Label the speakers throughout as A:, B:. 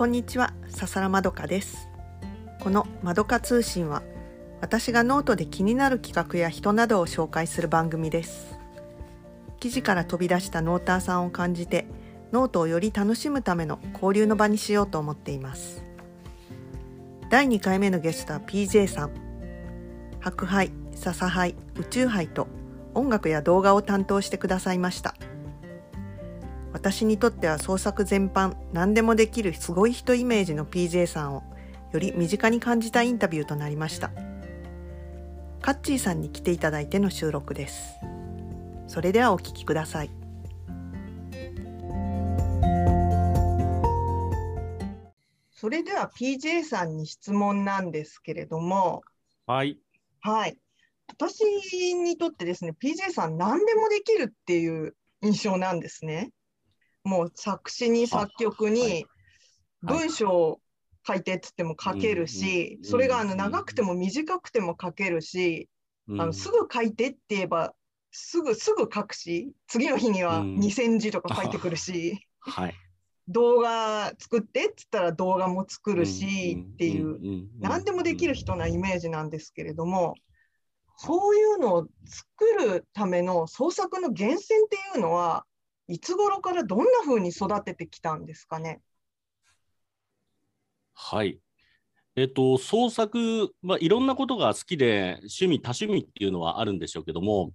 A: こんにちは笹良まどかです。このまどか通信は私がノートで気になる企画や人などを紹介する番組です。記事から飛び出した noter さんを感じてノートをより楽しむための交流の場にしようと思っています。第2回目のゲストは PJ さん。白杯、笹杯、宇宙杯と音楽や動画を担当してくださいました。私にとっては創作全般何でもできるすごい人イメージの PJ さんをより身近に感じたインタビューとなりました。カッチーさんに来ていただいての収録です。それではお聞きください。それでは PJ さんに質問なんですけれども。
B: はい。
A: はい。私にとってですね PJ さん何でもできるっていう印象なんですねもう作詞に作曲に文章を書いてっつっても書けるし、それがあの長くても短くても書けるし、あのすぐ書いてって言えばすぐすぐ書くし次の日には2,000字とか書いてくるし、
B: はい、
A: 動画作ってっつったら動画も作るしっていう何でもできる人なイメージなんですけれどもそういうのを作るための創作の源泉っていうのはいつ頃からどんなふうに育ててきたんですかね？
B: はい。えっと、創作、まあ、いろんなことが好きで趣味多趣味っていうのはあるんでしょうけども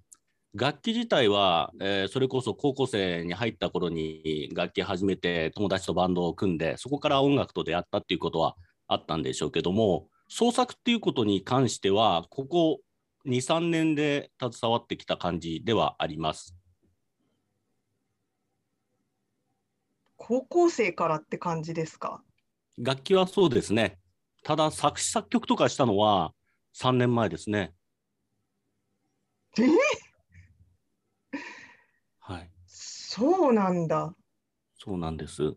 B: 楽器自体は、えー、それこそ高校生に入った頃に楽器始めて友達とバンドを組んでそこから音楽と出会ったっていうことはあったんでしょうけども創作っていうことに関してはここ23年で携わってきた感じではあります。
A: 高校生からって感じですか？
B: 楽器はそうですね。ただ作詞作曲とかしたのは3年前ですね。
A: え？
B: はい。
A: そうなんだ。
B: そうなんです。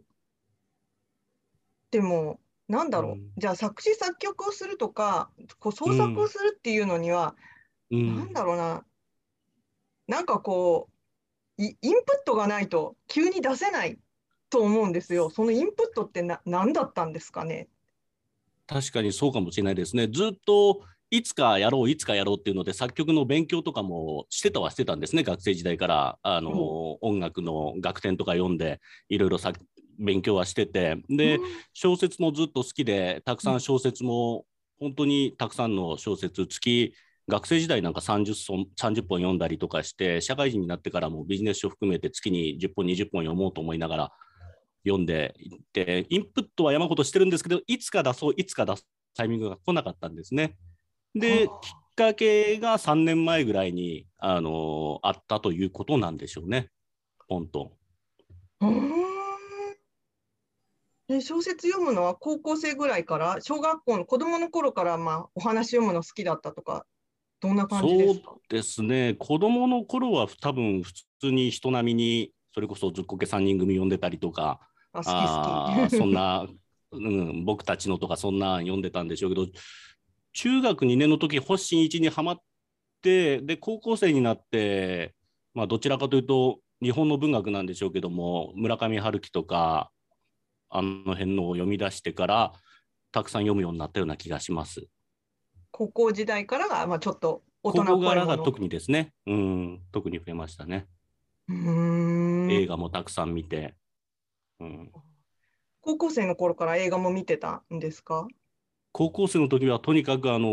A: でも、なんだろう、うん、じゃあ作詞作曲をするとか、こう創作をするっていうのには、うん、なんだろうな、なんかこう、インプットがないと急に出せないと思うんですよ。そのインプットってな何だったんですかね？
B: 確かにそうかもしれないですね。ずっといつかやろういつかやろうっていうので作曲の勉強とかもしてたはしてたんですね学生時代から。あの、うん、音楽の楽典とか読んでいろいろ勉強はしてて。で、うん、小説もずっと好きでたくさん小説も、本当にたくさんの小説月学生時代なんか 30, 30本読んだりとかして社会人になってからもビジネス書含めて月に10本20本読もうと思いながら読んでいってインプットは山ほどしてるんですけどいつか出そういつか出すタイミングが来なかったんですね。できっかけが3年前ぐらいにあのあったということなんでしょうね。本当。
A: で小説読むのは高校生ぐらいから小学校の子供の頃からまあお話読むの好きだったとかどんな感じですか？
B: そうですね。子供の頃は多分普通に人並みにそれこそずっこけ3人組読んでたりとか
A: あ
B: そんな、うん、僕たちのとかそんな読んでたんでしょうけど中学2年の時星新一にはまってで高校生になって、まあ、どちらかというと日本の文学なんでしょうけども村上春樹とかあの辺のを読み出してからたくさん読むようになったような気がします。
A: 高校時代からが、まあ、ちょっと大人っぽい
B: が特にですね、うん、特に増えましたね。映画もたくさん見て、
A: うん、高校生の頃から映画も見てたんですか？
B: 高校生の時はとにかくあのー、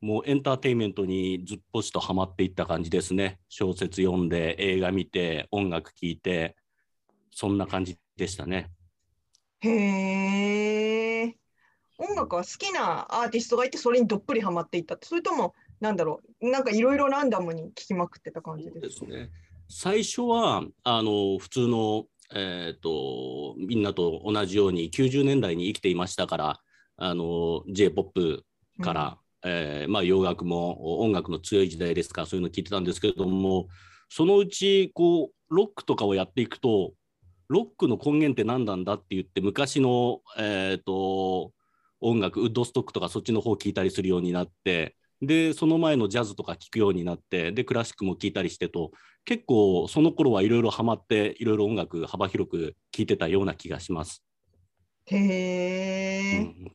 B: もうエンターテインメントにずっぽしとはまっていった感じですね。小説読んで映画見て音楽聴いてそんな感じでしたね。
A: へえ音楽は好きなアーティストがいてそれにどっぷりはまっていったそれともなんだろうなんかいろいろランダムに聴きまくってた感じですか？
B: ね。最初はあの普通のえーと、みんなと同じように90年代に生きていましたからあの j p o p から、うん、えー、まあ、洋楽も音楽の強い時代ですからそういうの聞いてたんですけれどもそのうちこうロックとかをやっていくとロックの根源って何なんだって言って昔の、えーと音楽ウッドストックとかそっちの方を聞いたりするようになってでその前のジャズとか聴くようになってでクラシックも聴いたりしてと結構その頃はいろいろハマっていろいろ音楽幅広く聴いてたような気がします。
A: へへえ、
B: うん。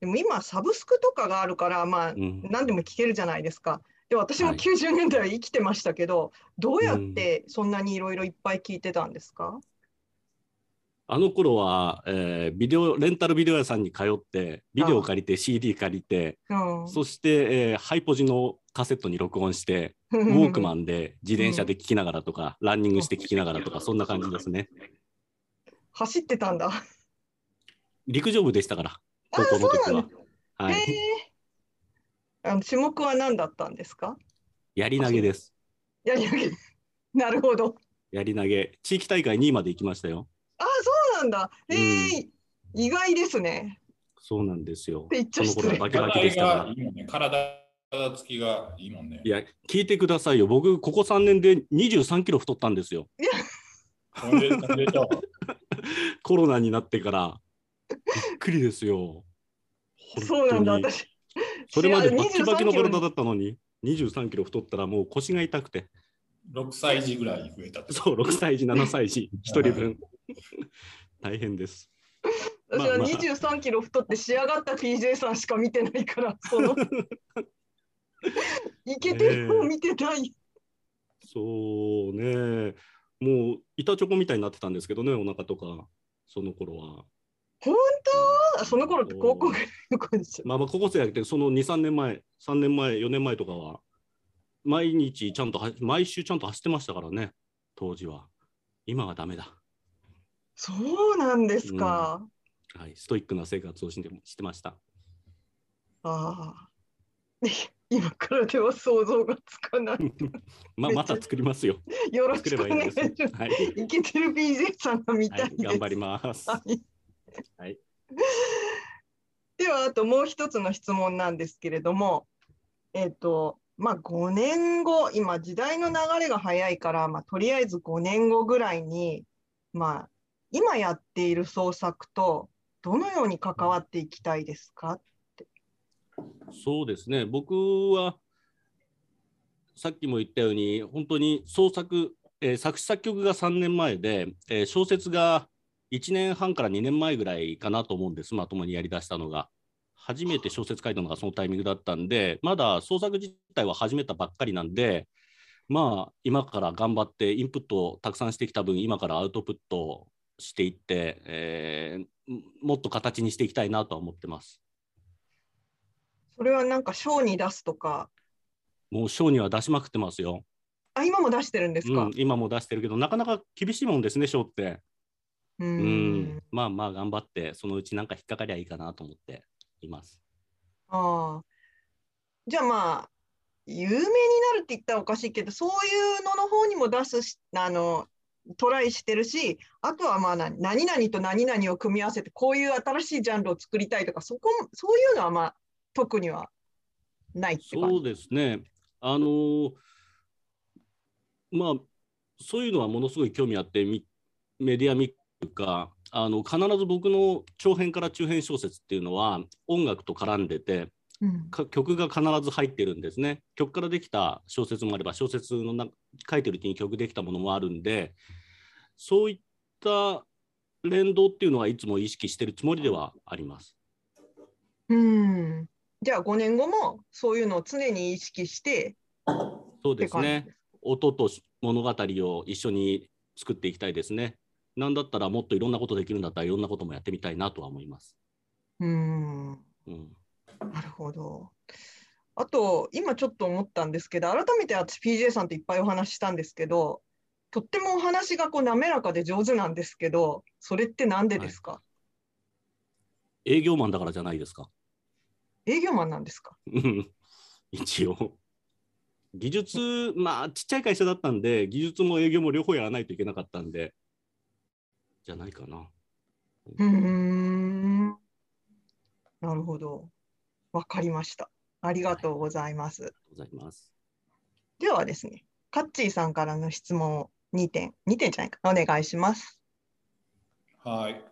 A: でも今サブスクとかがあるからまあ
B: うん。
A: 何でも聞けるじゃないですか。で私も
B: はい。
A: 90年代は生きてましたけど、どうやってそんなにいろいろいっぱい聞いてたんですか、
B: あの頃は、えービデオレンタルビデオ屋さんに通ってビデオ借りて CD 借りて
A: うん、
B: そして、えーハイポジのカセットに録音して
A: ウ
B: ウォークマンで自転車で聴きながらとか、ランニングして聴きながらとかそんな感じですね。
A: 走ってたんだ。
B: 陸上部でしたから
A: あ
B: 高校の時は。はい、
A: あの種目は何だったんですか？
B: やり投げです。
A: やり投げ。なるほど。
B: やり投げ。地域大会2位まで行きましたよ。
A: あそうなんだ。へえ、意外ですね。
B: そうなんですよその頃はバキバキ
C: 体
B: でしたから
C: がいいね。体つきがいいもんね
B: い。や聞いてくださいよ僕ここ3年で23キロ太ったんですよ。コロナになってからびっくりですよ
A: そうなんだ。私。
B: それまでバッキバキの
A: 23キロ
B: 体だったのに23キロ太ったらもう腰が痛くて
C: 6歳児ぐらい増えたって。
B: そう6歳児7歳児1人分 大変です。
A: 私は
B: まあまあ。
A: 23キロ太って仕上がった PJ さんしか見てないから、その。イケてるのを見てない。
B: そうね。もう板チョコみたいになってたんですけどねお腹とか。その頃は。
A: 本当？その頃って高校ぐらいの子でしょ。
B: まあまあ高校生やってその23年前3年前4年前とかは毎日ちゃんとは毎週ちゃんと走ってましたからね当時は。今はダメだ
A: そうなんですか。
B: はい。ストイックな生活をしてしてました。
A: ああ。今からでは想像がつかない。
B: まあまた作りますよ。
A: よろ
B: 作
A: しくお願いします。
B: はい、
A: イケてる PJ さんが見た
B: はいい、
A: です。
B: 頑張ります。
A: はい。
B: はい。
A: ではあともう一つの質問なんですけれども、えっ、とまあ5年後。今時代の流れが早いから、まあ、とりあえず5年後ぐらいに、まあ、今やっている創作とどのように関わっていきたいですか？
B: そうですね、僕はさっきも言ったように、本当に創作、えー作詞作曲が3年前で、えー小説が1年半から2年前ぐらいかなと思うんです、まともにやりだしたのが。初めて小説書いたのがそのタイミングだったんで、まだ創作自体は始めたばっかりなんで、まあ、今から頑張ってインプットをたくさんしてきた分、今からアウトプットしていって、えーもっと形にしていきたいなとは思ってます。
A: それはなんか賞に出すとか、
B: もう賞には出しまくってますよ。
A: あ今も出してるんですか？
B: うん、今も出してるけど、なかなか厳しいもんですね、賞って。
A: う
B: うん
A: ん
B: まあまあ頑張って、そのうちなんか引っかかりゃいいかなと思っています。
A: ああじゃあまあ有名になるって言ったらおかしいけどそういうのの方にも出すしあのトライしてるしあとはまあな何々と何々を組み合わせてこういう新しいジャンルを作りたいとかそこそういうのはまあ特にはないって
B: そうですね。あのーまあ、そういうのはものすごい興味あって、メディアミックか、あの必ず僕の長編から中編小説っていうのは音楽と絡んでて、曲が必ず入ってるんですね。曲からできた小説もあれば、小説のな書いてるうちに曲できたものもあるんで、そういった連動っていうのはいつも意識してるつもりではあります。
A: うん、じゃあ5年後もそういうのを常に意識して
B: そうですね。音と物語を一緒に作っていきたいですね。なんだったらもっといろんなことできるんだったらいろんなこともやってみたいなとは思います。
A: うん
B: うん、
A: なるほど。あと、今ちょっと思ったんですけど、改めて私、PJ さんといっぱいお話ししたんですけど、とってもお話がこう滑らかで上手なんですけど、それってなんでですか、
B: 営業マンだからじゃないですか。
A: 営業マンなんですか？
B: う ん一応。技術、まあ、ちっちゃい会社だったんで、技術も営業も両方やらないといけなかったんで、じゃないかな。
A: うーん。なるほど。わかりました。ありがとうございます。
B: ありがとうございます。
A: ではですね、カッチーさんからの質問を2点、2点じゃないか、お願いします。
C: はい。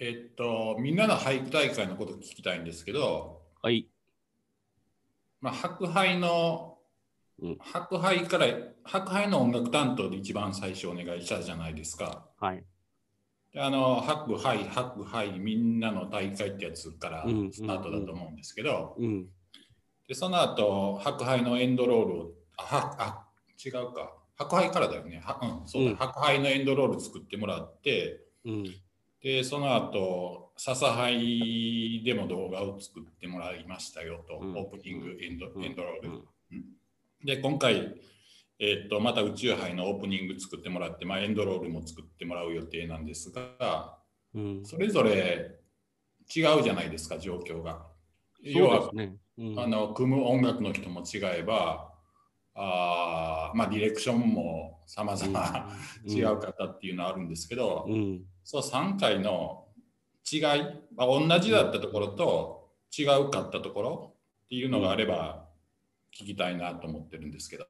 C: えっと、みんなの俳句大会のことを聞きたいんですけど、
B: はい。
C: まあ、白杯の
B: うん、
C: 白杯から、白杯の音楽担当で一番最初お願いしたじゃないですか。
B: はい。
C: あの白杯白杯みんなの大会ってやつからスタートだと思うんですけど、
B: うん。
C: でその後白杯のエンドロールをあはあ違うか。白杯からだよね。は、うんそうだ、
B: うん。
C: 白杯のエンドロール作ってもらって
B: うん。
C: でその後笹杯でも動画を作ってもらいましたよと、
B: うん。
C: オープニングエンド,、
B: うん。
C: エンドロール、
B: うん。
C: で今回、えーっとまた宇宙杯のオープニング作ってもらって、まあ、エンドロールも作ってもらう予定なんですが
B: うん。
C: それぞれ違うじゃないですか状況が。要
B: そう
C: は。
B: うん
C: あの組む音楽の人も違えばあー、まあ、ディレクションも様々違う方っていうのはあるんですけど、
B: うん。
C: そう3回の違い、まあ、同じだったところと違うかったところっていうのがあれば聞きたいなと思ってるんですけど。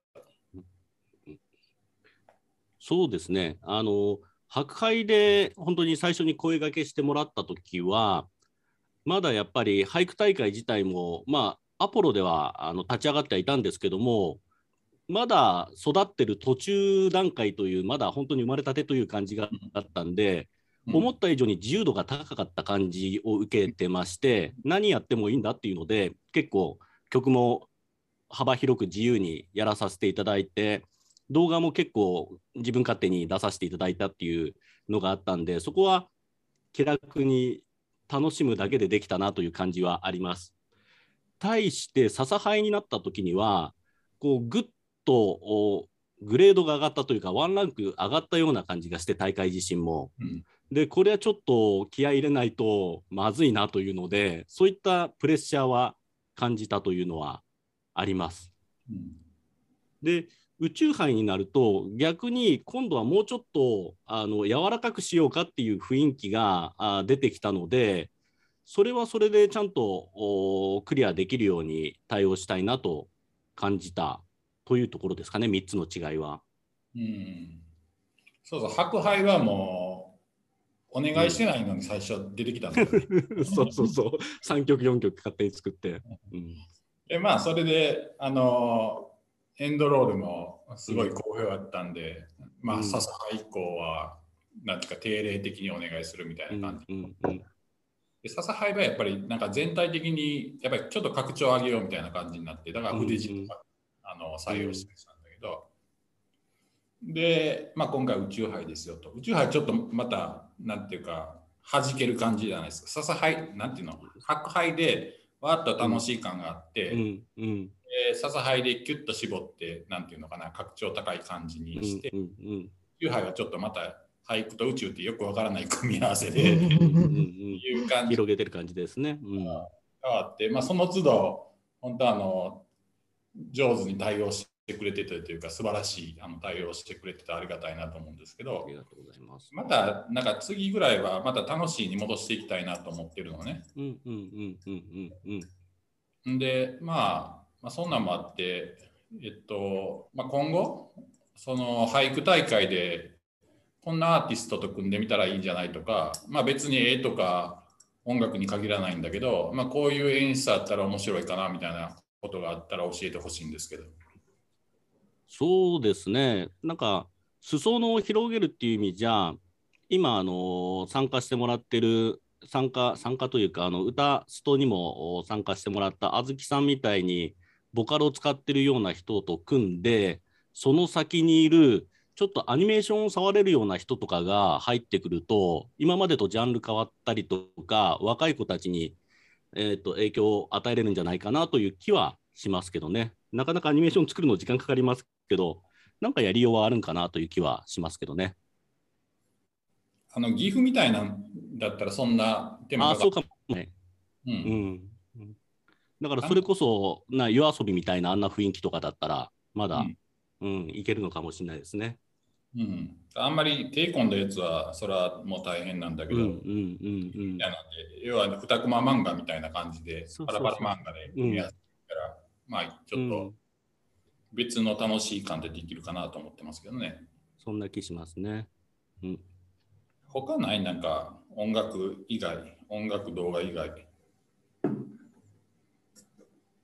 B: そうですね。あの、白杯で本当に最初に声掛けしてもらった時は、まだやっぱり俳句大会自体も、まあ、アポロではあの立ち上がってはいたんですけども、まだ育ってる途中段階という、まだ本当に生まれたてという感じがあったんで、
C: うん
B: 思った以上に自由度が高かった感じを受けてまして、何やってもいいんだっていうので、結構曲も幅広く自由にやらさせていただいて、動画も結構自分勝手に出させていただいたっていうのがあったんで、そこは気楽に楽しむだけでできたなという感じはあります。対して、笹杯になった時には、こうぐっとおグレードが上がったというか、ワンランク上がったような感じがして、大会自身も。
C: うん
B: で、これはちょっと気合い入れないとまずいなというので、そういったプレッシャーは感じたというのはあります。
C: うん
B: で、宇宙杯になると、逆に今度はもうちょっとあの柔らかくしようかっていう雰囲気があ出てきたので、それはそれでちゃんとおクリアできるように対応したいなと感じたというところですかね、3つの違いは。
C: うんそうそう、白杯はもうお願いしてないのに最初出てきたね。
B: そうそうそう、3曲、4曲勝手に作って。うん
C: でまあそれであのエンドロールもすごい好評だったんで、ま
B: うん。
C: あ笹葉以降はなんていうか定例的にお願いするみたいな感じ、
B: うんうん
C: で笹葉はやっぱりなんか全体的にやっぱりちょっと拡張上げようみたいな感じになってだから筆字とか、あの採用してたんだけど、で、まあ、今回宇宙杯ですよと。宇宙杯ちょっとまたなんていうか弾ける感じじゃないですか。笹杯なんていうの？白杯でわーっと楽しい感があって、
B: うんうん
C: で笹杯でキュッと絞ってなんていうのかな拡張高い感じにして、
B: うんうん
C: 杯はちょっとまた俳句と宇宙ってよくわからない組み合わせ
B: うん
C: でいう感じ
B: 広げてる感じですね。うん
C: があって、まあ、その都度本当あの上手に対応してくれてたというか素晴らしいあの対応してくれててありがたいなと思うんですけど
B: ありがとうございます。
C: またなんか次ぐらいはまた楽しいに戻していきたいなと思ってるのね。
B: うんうんうんうんうんうん
C: んで、まあ、まあそんなんもあって、えっとまあ、今後その俳句大会でこんなアーティストと組んでみたらいいんじゃないとか、まあ、別に絵とか音楽に限らないんだけど、まあ、こういう演出あったら面白いかなみたいなことがあったら教えてほしいんですけど。
B: そうですね。なんか裾野を広げるっていう意味じゃ、今あの参加してもらってる参加参加というかあの歌ストにも参加してもらったあずきさんみたいにボカロを使ってるような人と組んで、その先にいるちょっとアニメーションを触れるような人とかが入ってくると、今までとジャンル変わったりとか、若い子たちに、えー、と影響を与えれるんじゃないかなという気はしますけどね。なかなかアニメーション作るの時間かかりますけど、なんかやりようはあるんかなという気はしますけどね。
C: あの岐阜みたいなんだったらそんな手間
B: ああ、
C: かか
B: そうかもね。
C: う
B: うんん。だからそれこそ、な夜遊びみたいなあんな雰囲気とかだったら、まだ、
C: うん
B: うん、いけるのかもしれないですね。
C: うん、あんまり手込んだやつはそれはもう大変なんだけど、
B: うんうんうん
C: なんで要は二コマ漫画みたいな感じでパラパラ漫画で組み合わせてから、まあちょっと別の楽しい感でできるかなと思ってますけどね。
B: そんな気しますね。うん。
C: 他ない？なんか音楽以外、音楽動画以外。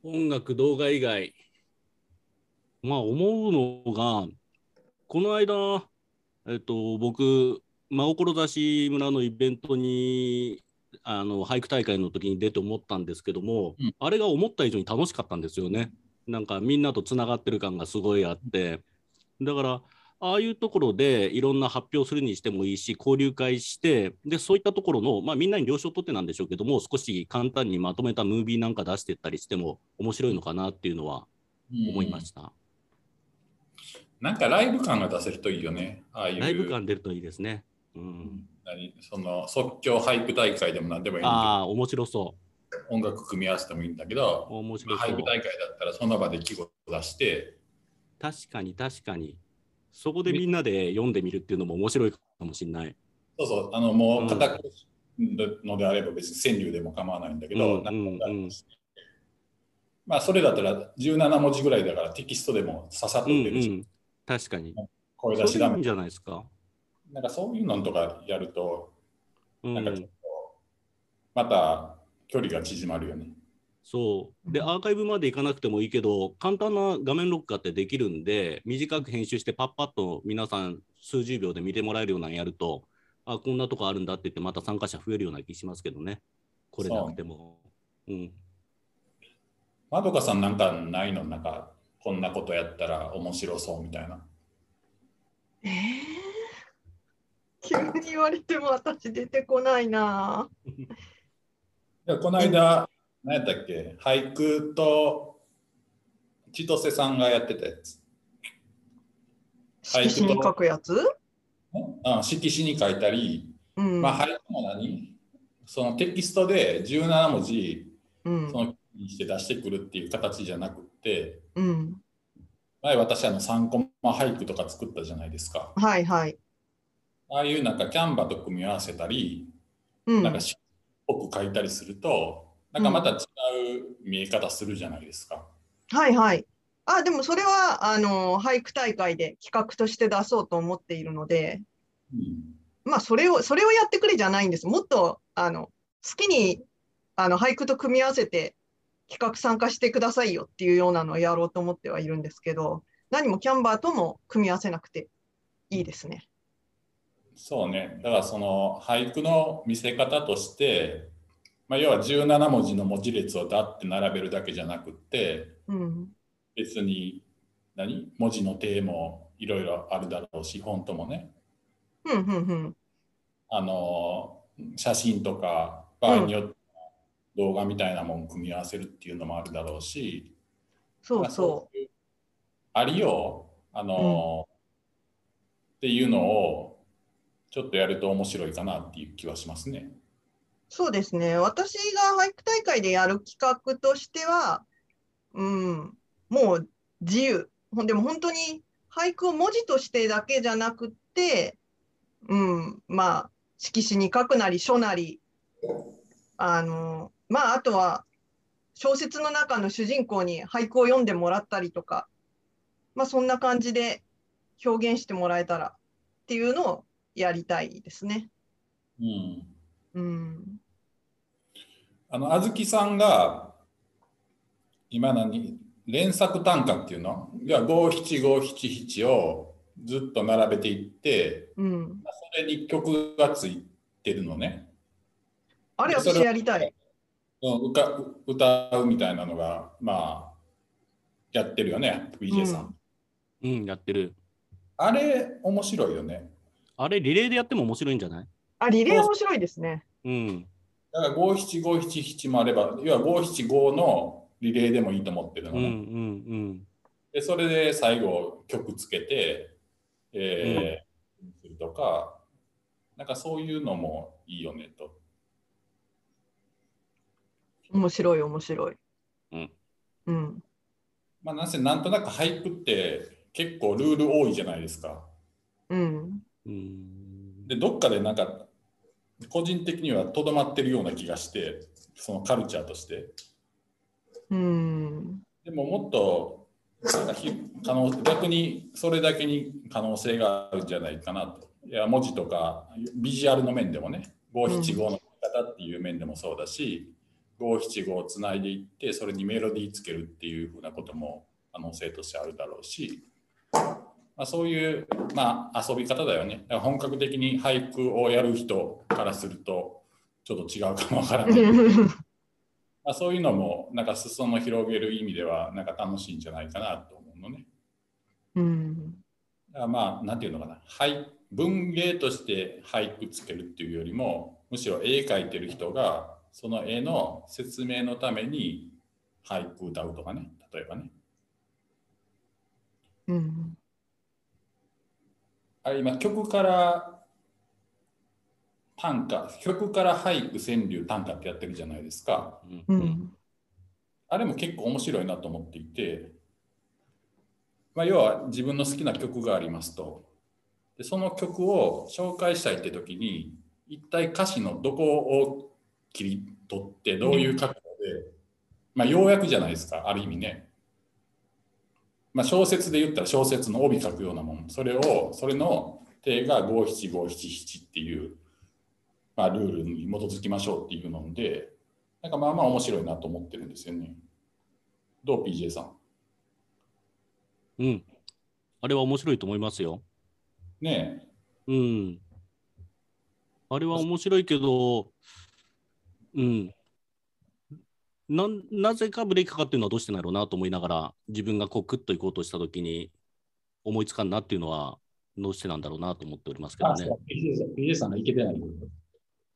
B: 音楽、動画以外、まあ思うのが、この間、えっと、僕、真志村のイベントにあの俳句大会の時に出て思ったんですけども、
C: うん
B: あれが思った以上に楽しかったんですよね。なんかみんなとつながってる感がすごいあってだからああいうところでいろんな発表するにしてもいいし交流会してでそういったところの、まあ、みんなに了承を取ってなんでしょうけども少し簡単にまとめたムービーなんか出してったりしても面白いのかなっていうのは思いました。
C: なんかライブ感が出せるといいよね。ああいう。
B: ライブ感出るといいですね。うん、
C: 何？その即興俳句大会でも何でもいい
B: ああ面白そ
C: けど音楽組み合わせてもいいんだけど、
B: う面白そう。
C: 俳句大会だったらその場で季語を出して、
B: 確かに確かにそこでみんなで読んでみるっていうのも面白いかもしれない。
C: そうそう、あのもう堅くのであれば別に川柳でも構わないんだけど、
B: うん
C: なんか
B: うんうん
C: まあそれだったら17文字ぐらいだからテキストでもささっと
B: うん
C: 出るし、
B: うん、確かに。
C: 声
B: そ
C: 出しダメ
B: じゃないですか。
C: なんかそういうのとかやると、
B: う
C: なんかちょっと
B: ん、
C: また距離が縮まるよね。
B: そうでアーカイブまでいかなくてもいいけど簡単な画面録画ってできるんで短く編集してパッパッと皆さん数十秒で見てもらえるようなのやるとあこんなとこあるんだって言ってまた参加者増えるような気しますけどねこれなくても。うん、
C: まどかさんなんかないのなんかこんなことやったら面白そうみたいな。
A: えー、急に言われても私出てこないな。
C: でこの間、何やったっけ？俳句と千歳さんがやってたやつ。
A: 色紙に書くやつ？
C: あ色紙に書いたり、
A: うん。
C: まあ俳句も何？そのテキストで17文字
A: うん
C: そのにして出してくるっていう形じゃなくって
A: うん。
C: 前私あの3コマ俳句とか作ったじゃないですか
A: はいはい。
C: ああいうなんかキャンバと組み合わせたり、
A: うん。
C: なんか詩っぽく書いたりするとなんかまた違う見え方するじゃないですか。
A: はいはい。あ、でもそれは、あの、俳句大会で企画として出そうと思っているので、
C: うん
A: まあ、それを、それをやってくれじゃないんです。もっと、あの、好きに、あの、俳句と組み合わせて企画参加してくださいよっていうようなのをやろうと思ってはいるんですけど、何もキャンバーとも組み合わせなくていいですね。
C: そうね。だからその俳句の見せ方として、まあ、要は17文字の文字列をだって並べるだけじゃなくって、
A: うん。
C: 別に何？文字の定もいろいろあるだろうし、フォントもね、
A: うん、うん、うん。
C: あの写真とか場合によって動画みたいなもん組み合わせるっていうのもあるだろうし、まあ
A: そうそ
C: いうありよう、あのっていうのをちょっとやると面白いかなっていう気はしますね。
A: そうですね。私が俳句大会でやる企画としては、うん、もう自由。でも本当に俳句を文字としてだけじゃなくって、うん、まあ、色紙に書くなり書なり、あの、まあ、あとは小説の中の主人公に俳句を読んでもらったりとか、まあ、そんな感じで表現してもらえたらっていうのをやりたいですね。
C: うん
A: うん。
C: あの、あずきさんが、今何、連作短歌っていうの？いや、五七五七七をずっと並べていって、
A: うん。
C: それに曲がついてるのね。
A: あれ、
C: それ
A: 私やりたい。
C: うん歌歌うみたいなのが、まあ、やってるよね、BJ さん。
A: うん
B: うん、やってる。
C: あれ、面白いよね。
B: あれ、リレーでやっても面白いんじゃない？
A: あ、リレー面白いですね。
B: うん。
C: だから五七五七七もあれば、要は五七五のリレーでもいいと思ってるの
B: うん、う
C: ね。
B: ん、
C: で、それで最後曲つけて、えーするとか、なんかそういうのもいいよねと。
A: 面白い、面白い。
B: うん。
A: うん。
C: まあ、なんせなんとなく俳句って結構ルール多いじゃないですか。
A: うん。
B: うん。うん。
C: で、どっかでなんか、個人的にはとどまってるような気がして、そのカルチャーとして。
A: うん。
C: でももっと可能逆にそれだけに可能性があるんじゃないかなと。いや文字とかビジュアルの面でもね五七五の方っていう面でもそうだし五七五をつないでいってそれにメロディーつけるっていうふうなことも可能性としてあるだろうし、ままあ、そういう、まあ、遊び方だよね。本格的に俳句をやる人からすると、ちょっと違うかもわからない。まあ、そういうのも、なんか裾野を広げる意味では、なんか楽しいんじゃないかなと思うのね。
A: うん。
C: だからまあ、なんていうのかな。俳文芸として俳句つけるっていうよりも、むしろ絵描いてる人が、その絵の説明のために俳句歌うとかね、例えばね。
A: うん。
C: あれ今曲から短歌曲から俳句川柳短歌ってやってるじゃないですか。
A: う
B: うん。
A: ん。
C: あれも結構面白いなと思っていて、まあ、要は自分の好きな曲がありますと。でその曲を紹介したいって時に一体歌詞のどこを切り取ってどういう角度で、まあ要約じゃないですかある意味ね、まあ、小説で言ったら小説の帯書くようなもんそれをそれの定が五七五七七っていう、まあ、ルールに基づきましょうっていうのでなんかまあまあ面白いなと思ってるんですよねどう PJ さん？
B: うん。あれは面白いと思いますよ。
C: ねえ
B: うん。あれは面白いけど、うん。なんなぜかブレーキかかってるのはどうしてなんだろうなと思いながら、自分がこうクッと行こうとしたときに思いつかんなっていうのは、どうしてなんだろうなと思っておりますけどね。
C: PJ さんがいけてない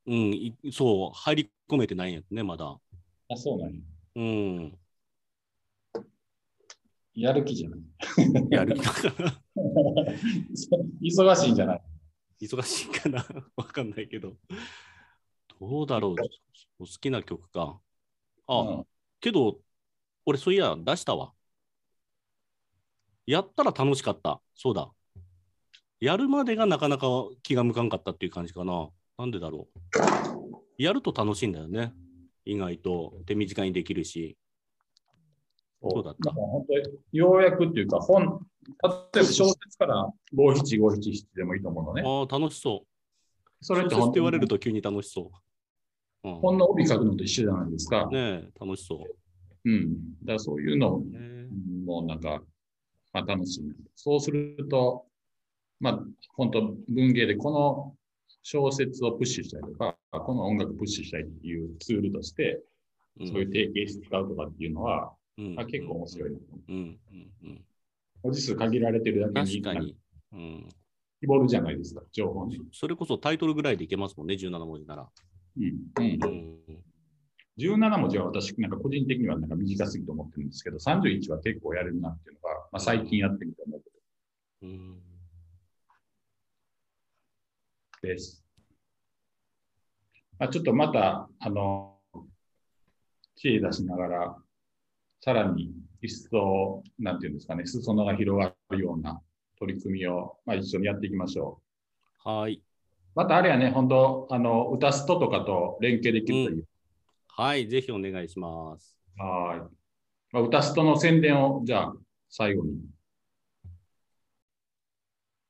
B: うん、いそう、入り込めてないんやね、まだ。
C: あそうなんや。
B: うん。
C: やる気じゃない。
B: やる気だか。ら、
C: 忙しいんじゃない？
B: 忙しいかな。わかんないけど。どうだろう。お好きな曲か。あ、
C: うん
B: けど、俺そういや、出したわ。やったら楽しかった。そうだ。やるまでがなかなか気が向かんかったっていう感じかな。なんでだろう。やると楽しいんだよね。意外と手短にできるし。そうだった
C: 本当に要約っていうか本、例えば小説から五七五七七でもいいと思うのね。
B: ああ、楽しそう。
C: それって
B: 言われる
C: と
B: と急に楽しそう。うん、
C: 本の帯書くのと一緒じゃないですか。
B: ねえ、楽しそ
C: うん。だそういうのもなんか、まあ、楽しいな。そうすると、まあ、本当文芸でこの小説をプッシュしたりとか、この音楽プッシュしたいっていうツールとして、
B: うん
C: そういう提携して使うとかっていうのは、
B: うん
C: あ結構面白いう。
B: うんうんうん。
C: 文字数限られてるだけに、
B: 確かに。うん、
C: 絞るじゃないですか、情報ね。
B: それこそタイトルぐらいでいけますもんね、17文字なら。
C: うん。うん
B: う。ん、
C: 17文字は私、なんか個人的にはなんか短すぎと思ってるんですけど、31は結構やれるなっていうのが、まあ、最近やってみて思うこ
B: うん、
C: とです。まあ、ちょっとまた、あの、知恵出しながら、さらに一層、なんていうんですかね、裾野が広がるような取り組みを、まあ、一緒にやっていきましょう。
B: はい。
C: またあれやね、本当あの、歌ストとかと連携できるという。
B: はい、ぜひお願いします。
C: はい。まあ、歌ストの宣伝を、じゃあ、最後に。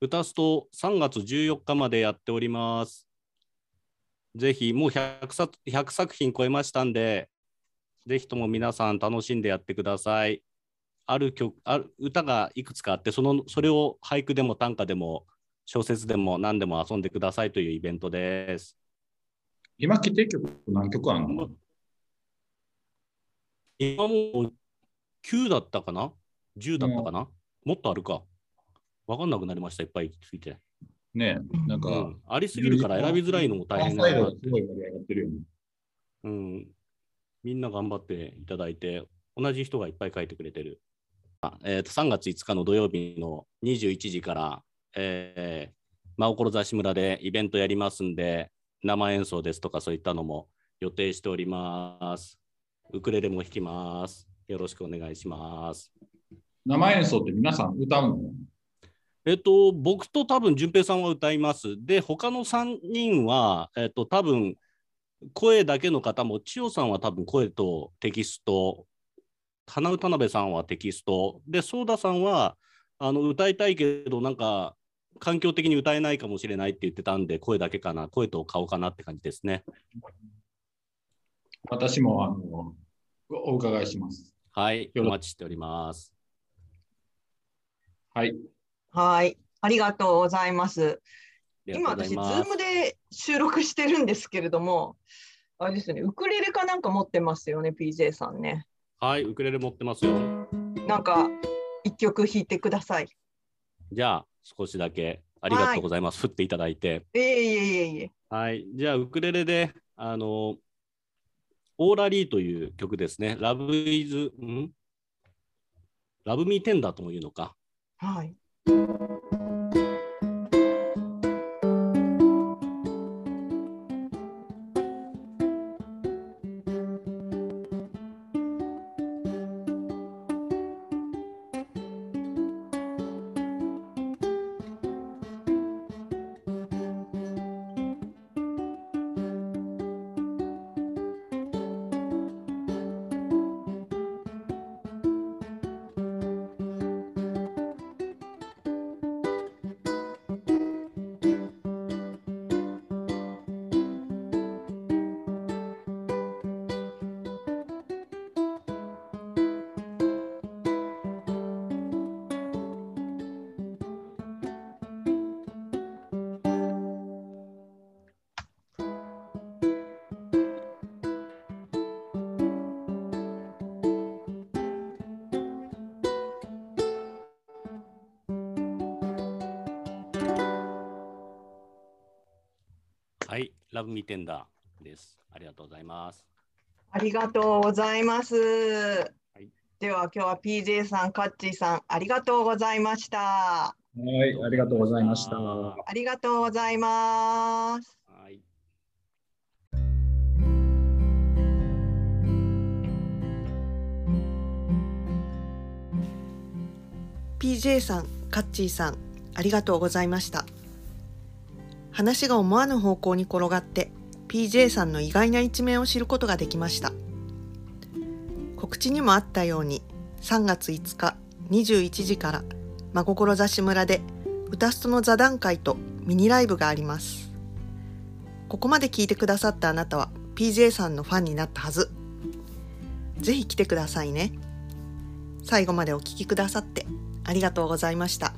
B: 歌すと3月14日までやっております。ぜひ、もう 100, 作100作品超えましたんで、ぜひとも皆さん楽しんでやってください。ある曲ある歌がいくつかあってその、それを俳句でも短歌でも小説でも何でも遊んでくださいというイベントです。
C: 今、規定曲何曲あるの？
B: 今もう9だったかな ?10 だったかな、もっとあるか。わかんなくなりました、いっぱいついて。
C: ねえ、なんか、
B: うん、ありすぎるから選びづらいのも大変だな。うん、みんな頑張っていただいて、同じ人がいっぱい書いてくれてる。あえーと3月5日の土曜日の21時から、えー、真志村でイベントやりますんで、生演奏ですとかそういったのも予定しております。ウクレレも弾きます。よろしくお願いします。
C: 生演奏って皆さん歌うの？
B: えっと、僕と多分、淳平さんは歌います。で、他の3人は、えっと、多分、声だけの方も、千代さんは多分声とテキスト、花歌鍋さんはテキスト、で、ソーダさんは、あの、歌いたいけど、なんか、環境的に歌えないかもしれないって言ってたんで、声だけかな、声と顔かなって感じですね。
C: 私もあのお伺いします。
B: はい、お
C: よろ
B: 待ちしております。
C: はい。
A: はい。ありがとうございます。今私、ズームで収録してるんですけれども、あれですね、ウクレレかなんか持ってますよね、PJ さんね。
B: はい、ウクレレ持ってますよ。
A: なんか、一曲弾いてください。
B: じゃあ、少しだけありがとうございます。振っていただいて。
A: いえいえいえいえ。
B: はい、じゃあ、ウクレレで、あの、オーラリーという曲ですね。ラブイズ、ん？ラブミーテンダーとも言うのか。はい。ラブミーテンダーです。ありがとうございます。
A: ありがとうございます。
B: い
A: では今日は PJ さん、カッチーさん、ありがとうございました。
C: はい、ありがとうございました。
B: は
A: ありがとうございます。
B: い。
D: PJ さん、カッチーさん、ありがとうございました。話が思わぬ方向に転がって、PJ さんの意外な一面を知ることができました。告知にもあったように、3月5日21時から、真志村で歌ストの座談会とミニライブがあります。ここまで聞いてくださったあなたは PJ さんのファンになったはず。ぜひ来てくださいね。最後までお聞きくださってありがとうございました。